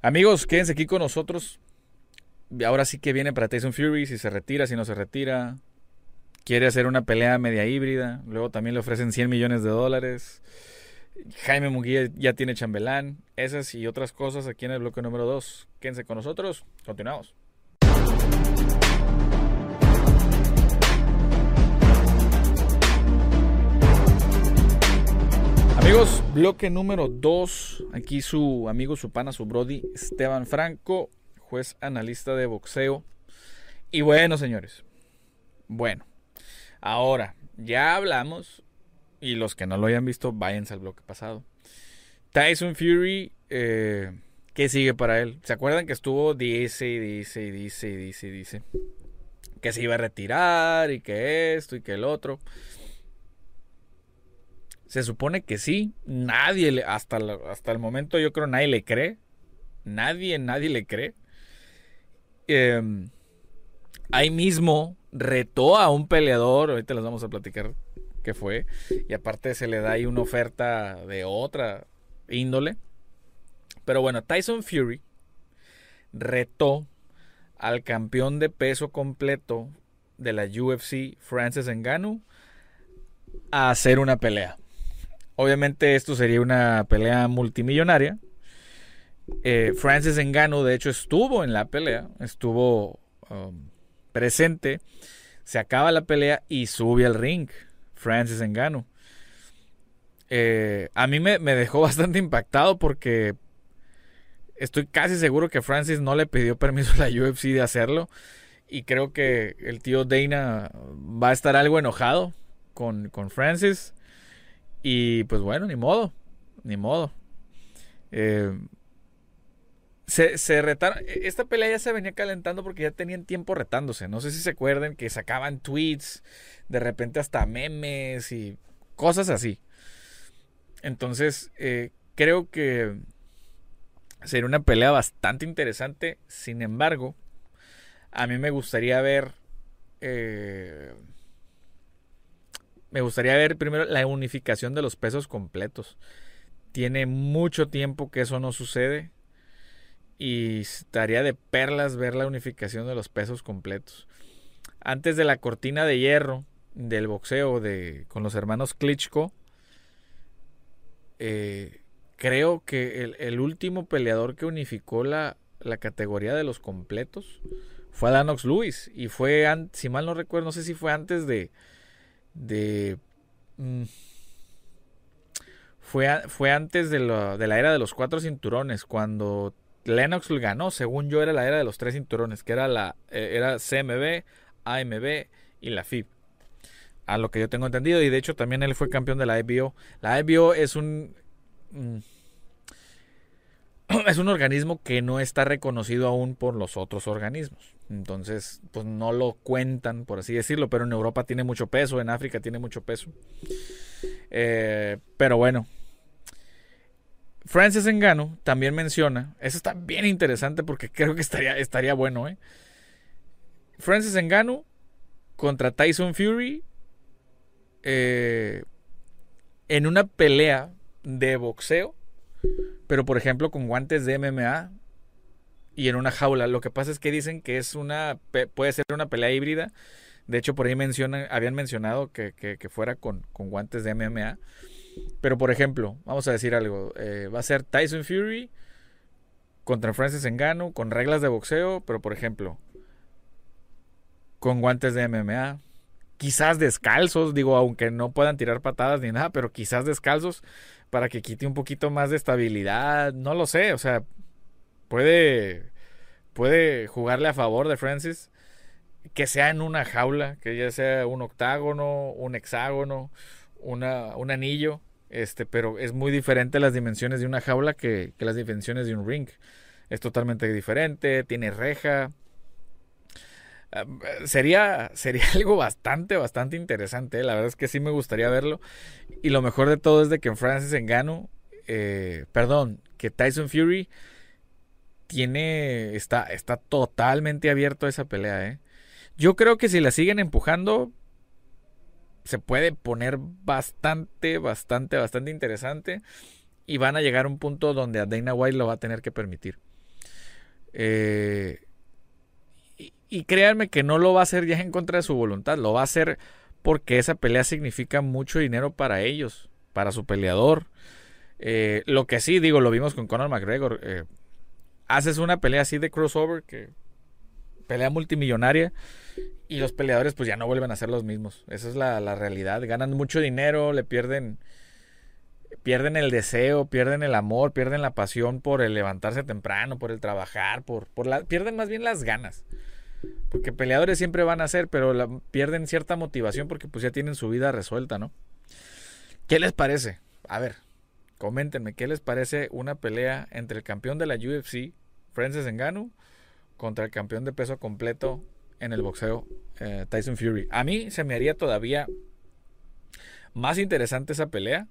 Amigos, quédense aquí con nosotros. Ahora sí que viene para Tyson Fury, si se retira, si no se retira. Quiere hacer una pelea media híbrida. Luego también le ofrecen 100 millones de dólares. Jaime Munguía ya tiene chambelán. Esas y otras cosas aquí en el bloque número 2. Quédense con nosotros. Continuamos. Amigos, bloque número 2. Aquí su amigo, su pana, su brody, Esteban Franco, juez analista de boxeo. Y bueno, señores. Bueno, ahora ya hablamos. Y los que no lo hayan visto, váyanse al bloque pasado. Tyson Fury, eh, ¿qué sigue para él? ¿Se acuerdan que estuvo dice y dice y dice y dice y dice? Que se iba a retirar y que esto y que el otro. Se supone que sí. Nadie, le, hasta, hasta el momento yo creo nadie le cree. Nadie, nadie le cree. Em, ahí mismo retó a un peleador. Ahorita les vamos a platicar qué fue. Y aparte se le da ahí una oferta de otra índole. Pero bueno, Tyson Fury retó al campeón de peso completo de la UFC, Francis Ngannou, a hacer una pelea. Obviamente esto sería una pelea multimillonaria. Eh, Francis Ngannou de hecho estuvo en la pelea, estuvo um, presente. Se acaba la pelea y sube al ring. Francis Ngannou. Eh, a mí me, me, dejó bastante impactado porque estoy casi seguro que Francis no le pidió permiso a la UFC de hacerlo. Y creo que el tío Dana va a estar algo enojado con, con Francis. Y pues bueno, ni modo, ni modo. Eh, se, se, retaron. E, esta pelea ya se venía calentando porque ya tenían tiempo retándose. No sé si se acuerdan que sacaban tweets, de repente hasta memes y cosas así. Entonces, eh, creo que sería una pelea bastante interesante. Sin embargo, a mí me gustaría ver. Eh, me gustaría ver primero la unificación de los pesos completos. Tiene mucho tiempo que eso no sucede. Y estaría de perlas ver la unificación de los pesos completos. Antes de la cortina de hierro del boxeo de, con los hermanos Klitschko, eh, creo que el, último peleador que unificó la, la, categoría de los completos fue Danox Lewis. Y fue, si mal no recuerdo, no sé si fue antes de, de... Mm, fue, fue antes de, la era de los cuatro cinturones, cuando Lennox ganó, según yo era la era de los tres cinturones, que era la eh, era CMB, AMB y la FIB. A lo que yo tengo entendido, y de hecho también él fue campeón de la IBO. La IBO es un... Mm, es un organismo que no está reconocido aún por los otros organismos. Entonces, pues no lo cuentan, por así decirlo, pero en Europa tiene mucho peso, en África tiene mucho peso. Eh, pero bueno. Francis Engano también menciona, eso está bien interesante porque creo que estaría, estaría bueno, ¿eh? Francis Engano contra Tyson Fury eh, en una pelea de boxeo, pero por ejemplo con guantes de MMA y en una jaula. Lo que pasa es que dicen que es una puede ser una pelea híbrida. De hecho, por ahí mencionan, habían mencionado que, fuera con, guantes de MMA. Pero por ejemplo, vamos a decir algo. Eh, va a ser Tyson Fury contra Francis Ngannou con reglas de boxeo, pero por ejemplo, con guantes de MMA. Quizás descalzos, digo, aunque no puedan tirar patadas ni nada, pero quizás descalzos para que quite un poquito más de estabilidad. No lo sé, o sea, puede, puede jugarle a favor de Francis. Que sea en una jaula, que ya sea un octágono, un hexágono, una, un anillo. Este, pero es muy diferente las dimensiones de una jaula que, las dimensiones de un ring. Es totalmente diferente, tiene reja. Ah, sería, sería algo bastante, bastante interesante. La verdad es que sí me gustaría verlo. Y lo mejor de todo es de que Francis Engano, eh, perdón, que Tyson Fury tiene. Está, está totalmente abierto a esa pelea, ¿eh? Yo creo que si la siguen empujando. Se puede poner bastante, bastante, bastante interesante. Y van a llegar a un punto donde a Dana White lo va a tener que permitir. Eh, y, y, créanme que no lo va a hacer ya en contra de su voluntad, lo va a hacer porque esa pelea significa mucho dinero para ellos, para su peleador. Eh, lo que sí, digo, lo vimos con Conor McGregor. Eh, haces una pelea así de crossover, que pelea multimillonaria, y los peleadores pues ya no vuelven a ser los mismos. Esa es la, la realidad. Ganan mucho dinero, le pierden pierden el deseo, pierden el amor, pierden la pasión por el levantarse temprano, por el trabajar, por, por la, pierden más bien las ganas. Porque peleadores siempre van a ser, pero pierden cierta motivación porque pues ya tienen su vida resuelta, ¿no? ¿Qué les parece? A ver, coméntenme, ¿qué les parece una pelea entre el campeón de la UFC, Francis Ngannou, contra el campeón de peso completo en el boxeo, eh, Tyson Fury? A mí se me haría todavía más interesante esa pelea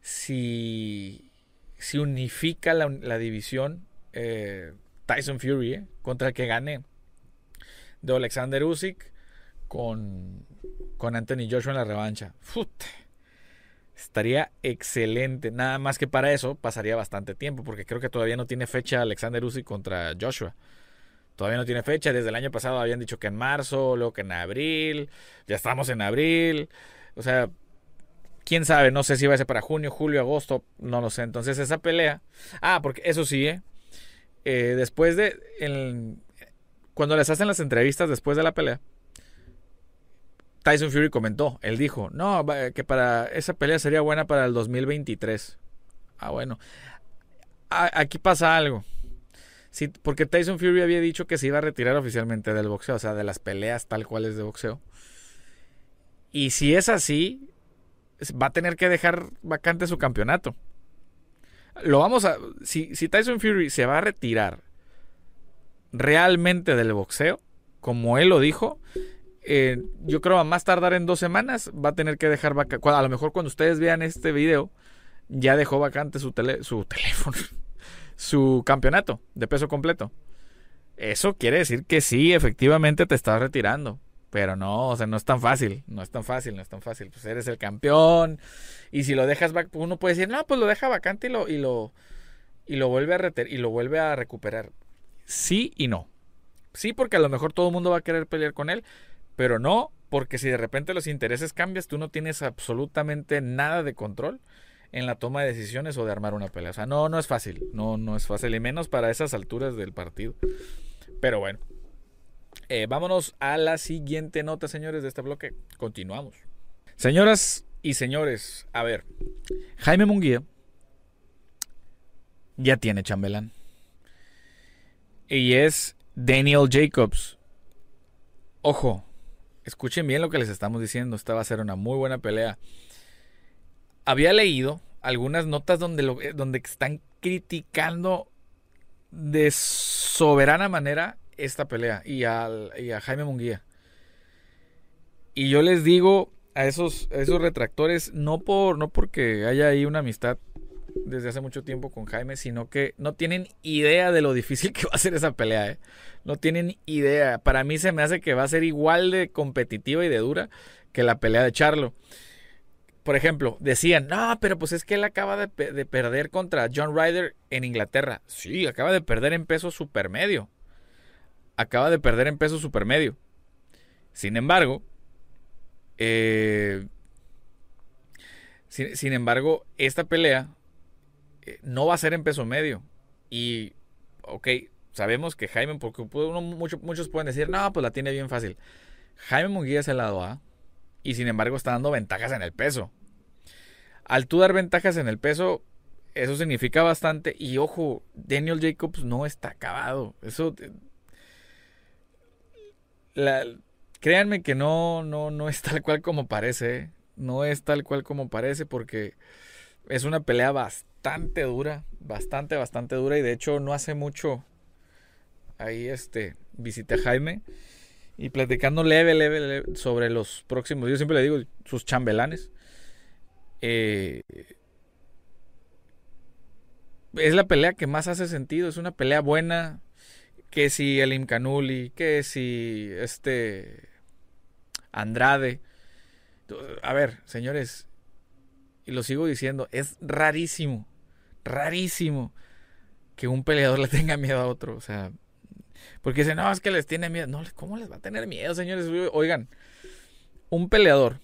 si, si unifica la, división eh, Tyson Fury eh, contra el que gane de Alexander Usyk con, con Anthony Joshua en la revancha. Estaría excelente. Nada más que para eso pasaría bastante tiempo, porque creo que todavía no tiene fecha Alexander Usyk contra Joshua. Todavía no tiene fecha. Desde el año pasado habían dicho que en marzo, luego que en abril. Ya estamos en abril. O sea, quién sabe, no sé si va a ser para junio, julio, agosto, no lo sé. Entonces esa pelea, ah, porque eso sí, ¿eh? eh después de, cuando les hacen las entrevistas después de la pelea, Tyson Fury comentó, él dijo, no, que para esa pelea sería buena para el 2023. Ah, bueno. aquí pasa algo. Sí, porque Tyson Fury había dicho que se iba a retirar oficialmente del boxeo, o sea, de las peleas tal cual es de boxeo. Y si es así, va a tener que dejar vacante su campeonato. Lo vamos a. Si, Tyson Fury se va a retirar realmente del boxeo, como él lo dijo, eh, yo creo a más tardar en dos semanas va a tener que dejar vacante. A lo mejor cuando ustedes vean este video, ya dejó vacante su, su teléfono, su campeonato de peso completo. Eso quiere decir que sí, efectivamente te estás retirando. Pero no, o sea, no es tan fácil, no es tan fácil, no es tan fácil. Pues eres el campeón y si lo dejas, uno puede decir, no, pues lo deja vacante y lo, y lo, y lo vuelve a reter y lo vuelve a recuperar. Sí y no. Sí, porque a lo mejor todo el mundo va a querer pelear con él, pero no, porque si de repente los intereses cambias, tú no tienes absolutamente nada de control en la toma de decisiones o de armar una pelea. O sea, no, no es fácil, no, no es fácil, y menos para esas alturas del partido. Pero bueno, eh, vámonos a la siguiente nota, señores, de este bloque. Continuamos. Señoras y señores, a ver, Jaime Munguía ya tiene chambelán. Y es Daniel Jacobs. Ojo, escuchen bien lo que les estamos diciendo. Esta va a ser una muy buena pelea. Había leído algunas notas donde, lo, donde están criticando de soberana manera esta pelea y, al, a Jaime Munguía. Y yo les digo a esos, esos retractores, no, por, no porque haya ahí una amistad desde hace mucho tiempo con Jaime, sino que no tienen idea de lo difícil que va a ser esa pelea. ¿eh? No tienen idea. Para mí se me hace que va a ser igual de competitiva y de dura que la pelea de Charlo. Por ejemplo, decían, no, pero pues es que él acaba de, de perder contra John Ryder en Inglaterra. Sí, acaba de perder en peso supermedio acaba de perder en peso supermedio. Sin embargo, eh, sin, embargo, esta pelea no va a ser en peso medio. Y, ok, sabemos que Jaime, porque muchos pueden decir, no, pues la tiene bien fácil. Jaime Munguía es el lado A y sin embargo está dando ventajas en el peso. Al tú dar ventajas en el peso, eso significa bastante. Y ojo, Daniel Jacobs no está acabado. Eso créanme que no, no, no es tal cual como parece. ¿eh? No es tal cual como parece porque es una pelea bastante dura. Bastante, bastante dura. Y de hecho no hace mucho ahí este visité a Jaime y platicando leve, leve, leve sobre los próximos. Yo siempre le digo sus chambelanes. Eh, es la pelea que más hace sentido. Es una pelea buena que si el Imcanuli, que si este Andrade. A ver, señores, y lo sigo diciendo, es rarísimo, rarísimo que un peleador le tenga miedo a otro. O sea, porque dicen, no, es que les tiene miedo. No, ¿cómo les va a tener miedo, señores? Oigan, un peleador,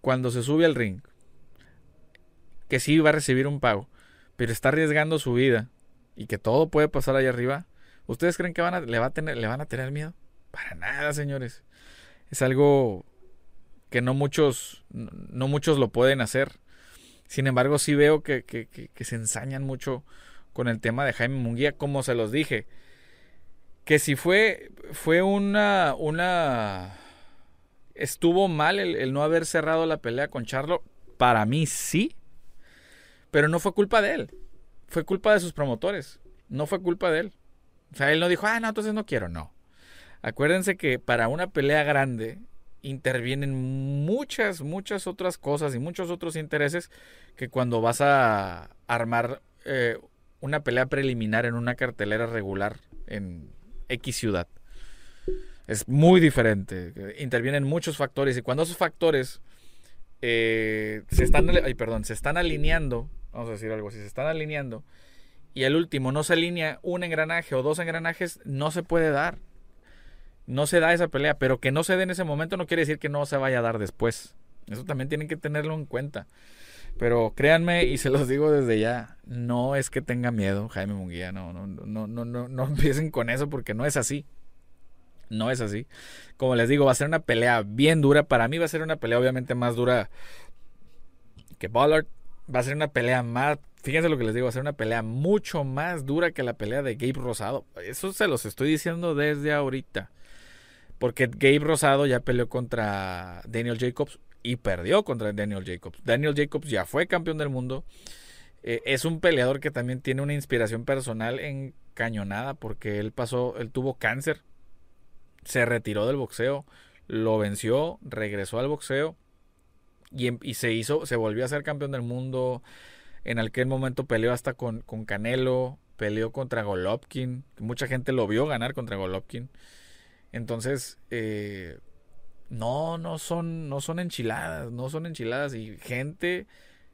cuando se sube al ring, que sí va a recibir un pago, pero está arriesgando su vida y que todo puede pasar allá arriba, ¿ustedes creen que van a, le, va a tener, le van a tener miedo? Para nada, señores. Es algo que no muchos, no muchos lo pueden hacer. Sin embargo, sí veo que, que, se ensañan mucho con el tema de Jaime Munguía, como se los dije. Que si fue, fue una, una, estuvo mal el, el, no haber cerrado la pelea con Charlo, para mí sí, pero no fue culpa de él, fue culpa de sus promotores, no fue culpa de él. O sea, él no dijo, ah, no, entonces no quiero, no. Acuérdense que para una pelea grande intervienen muchas, muchas otras cosas y muchos otros intereses que cuando vas a armar eh, una pelea preliminar en una cartelera regular en X ciudad. Es muy diferente. Intervienen muchos factores y cuando esos factores eh, se están, ay, perdón, se están alineando, vamos a decir algo así, se están alineando y el último no se alinea un engranaje o dos engranajes, no se puede dar no se da esa pelea, pero que no se dé en ese momento no quiere decir que no se vaya a dar después. Eso también tienen que tenerlo en cuenta. Pero créanme, y se los digo desde ya, no es que tenga miedo Jaime Munguía, no, no, no, no, no, no empiecen con eso porque no es así. No es así. Como les digo, va a ser una pelea bien dura. Para mí va a ser una pelea obviamente más dura que Ballard. Va a ser una pelea más, fíjense lo que les digo, va a ser una pelea mucho más dura que la pelea de Gabe Rosado. Eso se los estoy diciendo desde ahorita. Porque Gabe Rosado ya peleó contra Daniel Jacobs y perdió contra Daniel Jacobs. Daniel Jacobs ya fue campeón del mundo. Eh, es un peleador que también tiene una inspiración personal encañonada porque él pasó, él tuvo cáncer, se retiró del boxeo, lo venció, regresó al boxeo y, em, y se hizo, se volvió a ser campeón del mundo. En aquel momento peleó hasta con, con Canelo, peleó contra Golovkin. Mucha gente lo vio ganar contra Golovkin. Entonces, eh, no, no son, no son enchiladas, no son enchiladas y gente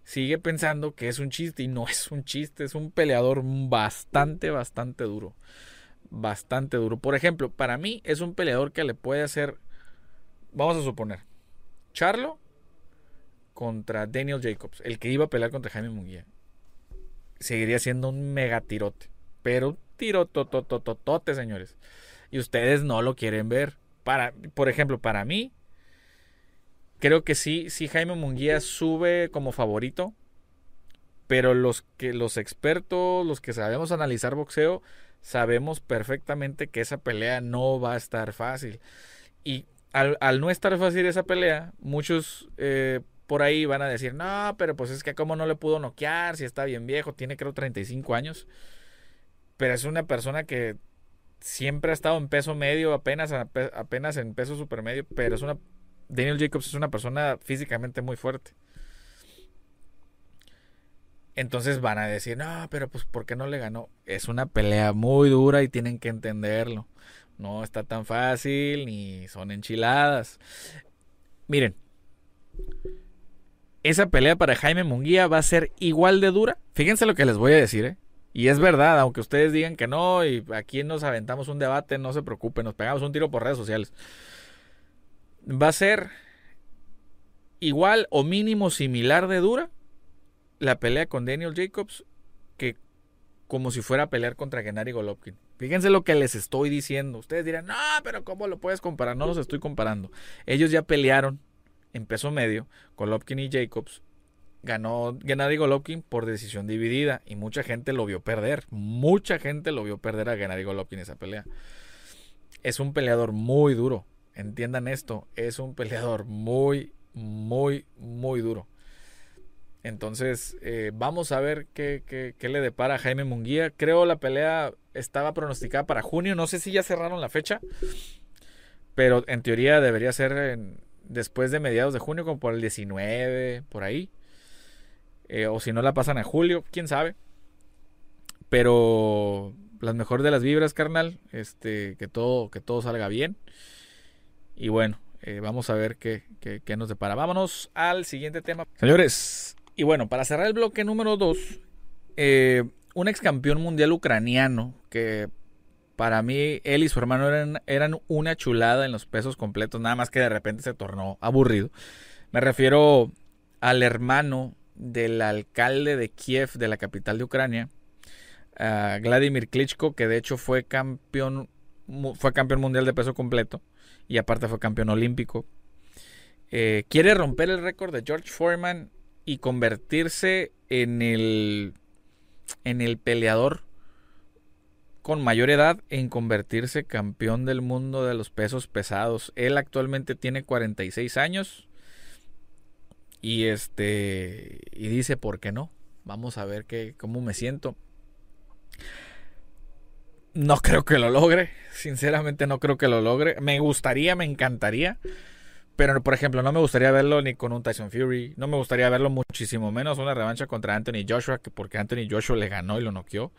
sigue pensando que es un chiste y no es un chiste, es un peleador bastante, bastante duro. Bastante duro. Por ejemplo, para mí es un peleador que le puede hacer, vamos a suponer, Charlo contra Daniel Jacobs, el que iba a pelear contra Jaime Munguía. Seguiría siendo un mega tirote, pero un tirototototote, señores y ustedes no lo quieren ver. Para, por ejemplo, para mí, creo que sí, sí Jaime Munguía sube como favorito, pero los que los expertos, los que sabemos analizar boxeo, sabemos perfectamente que esa pelea no va a estar fácil. Y al, no estar fácil esa pelea, muchos eh, por ahí van a decir, no, pero pues es que como no le pudo noquear, si está bien viejo, tiene creo 35 años. Pero es una persona que siempre ha estado en peso medio, apenas, apenas en peso supermedio, pero es una Daniel Jacobs es una persona físicamente muy fuerte. Entonces van a decir, no, pero pues ¿por qué no le ganó? Es una pelea muy dura y tienen que entenderlo. No está tan fácil ni son enchiladas. Miren, esa pelea para Jaime Munguía va a ser igual de dura. Fíjense lo que les voy a decir, ¿eh? Y es verdad, aunque ustedes digan que no, y aquí nos aventamos un debate, no se preocupen, nos pegamos un tiro por redes sociales. Va a ser igual o mínimo similar de dura la pelea con Daniel Jacobs que como si fuera a pelear contra Gennady Golovkin. Fíjense lo que les estoy diciendo. Ustedes dirán, no, pero ¿cómo lo puedes comparar? No los estoy comparando. Ellos ya pelearon en peso medio, Golovkin y Jacobs, ganó Gennady Golovkin por decisión dividida y mucha gente lo vio perder. Mucha gente lo vio perder a Gennady Golovkin esa pelea. Es un peleador muy duro. Entiendan esto. Es un peleador muy, muy, muy duro. Entonces, eh, vamos a ver qué, qué, le depara a Jaime Munguía. Creo la pelea estaba pronosticada para junio. No sé si ya cerraron la fecha. Pero en teoría debería ser después de mediados de junio, como por el 19, por ahí. Eh, o si no la pasan a julio, quién sabe. Pero las mejores de las vibras, carnal. Este, que todo, que todo salga bien. Y bueno, eh, vamos a ver qué, qué, nos depara. Vámonos al siguiente tema. Señores, y bueno, para cerrar el bloque número 2, eh, un ex campeón mundial ucraniano que para mí él y su hermano eran, eran una chulada en los pesos completos, nada más que de repente se tornó aburrido. Me refiero al hermano del alcalde de Kiev, de la capital de Ucrania, Vladimir Klitschko, que de hecho fue campeón, fue campeón mundial de peso completo y aparte fue campeón olímpico. Eh, quiere romper el récord de George Foreman y convertirse en el, en el peleador con mayor edad en convertirse campeón del mundo de los pesos pesados. Él actualmente tiene 46 años y este y dice, "¿Por qué no? Vamos a ver qué cómo me siento." No creo que lo logre, sinceramente no creo que lo logre. Me gustaría, me encantaría, pero por ejemplo, no me gustaría verlo ni con un Tyson Fury, no me gustaría verlo muchísimo menos una revancha contra Anthony Joshua, porque Anthony Joshua le ganó y lo noqueó.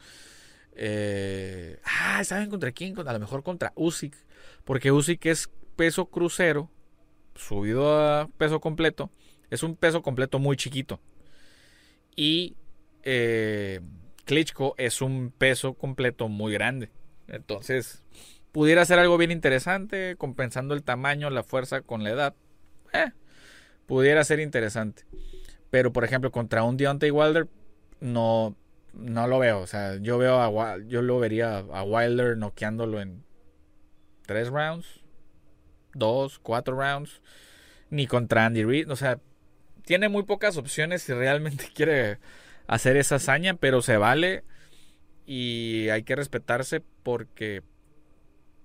Eh, ah, ¿saben contra quién? A lo mejor contra Usyk, porque Usyk es peso crucero, subido a peso completo, es un peso completo muy chiquito. Y eh, Klitschko es un peso completo muy grande. Entonces, pudiera ser algo bien interesante, compensando el tamaño, la fuerza con la edad. Eh, pudiera ser interesante. Pero, por ejemplo, contra un Deontay Wilder, no, no lo veo. O sea, yo veo a yo lo vería a Wilder noqueándolo en tres rounds, dos, cuatro rounds. Ni contra Andy Reid. O sea, tiene muy pocas opciones si realmente quiere hacer esa hazaña, pero se vale y hay que respetarse porque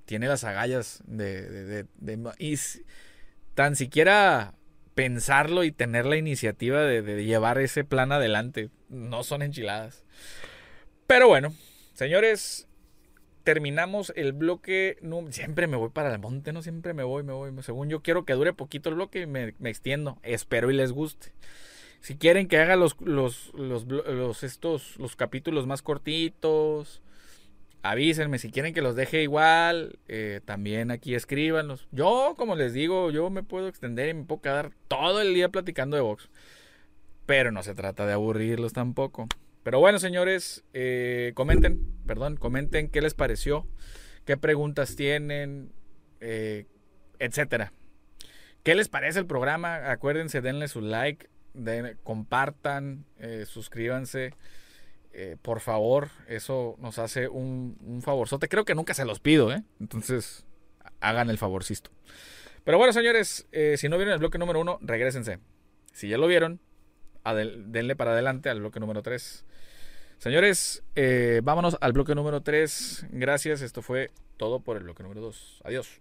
tiene las agallas de, y tan siquiera pensarlo y tener la iniciativa de, llevar ese plan adelante. No son enchiladas. Pero bueno, señores, terminamos el bloque. siempre me voy para el monte, no siempre me voy, me voy. Según yo quiero que dure poquito el bloque y me, me extiendo. Espero y les guste. Si quieren que haga los, los, los, estos, los capítulos más cortitos, avísenme. Si quieren que los deje igual, eh, también aquí escríbanlos. Yo, como les digo, yo me puedo extender y me puedo quedar todo el día platicando de box. Pero no se trata de aburrirlos tampoco. Pero bueno, señores, eh, comenten, perdón, comenten qué les pareció, qué preguntas tienen, eh, etcétera. ¿Qué les parece el programa? Acuérdense, denle su like, compartan, eh, suscríbanse. Por favor, eso nos hace un, un, favorzote. Creo que nunca se los pido, ¿eh? Entonces, hagan el favorcisto. Pero bueno, señores, si no vieron el bloque número uno, regresense. Si ya lo vieron, denle para adelante al bloque número 3. Señores, vámonos al bloque número 3. Gracias, esto fue todo por el bloque número 2. Adiós.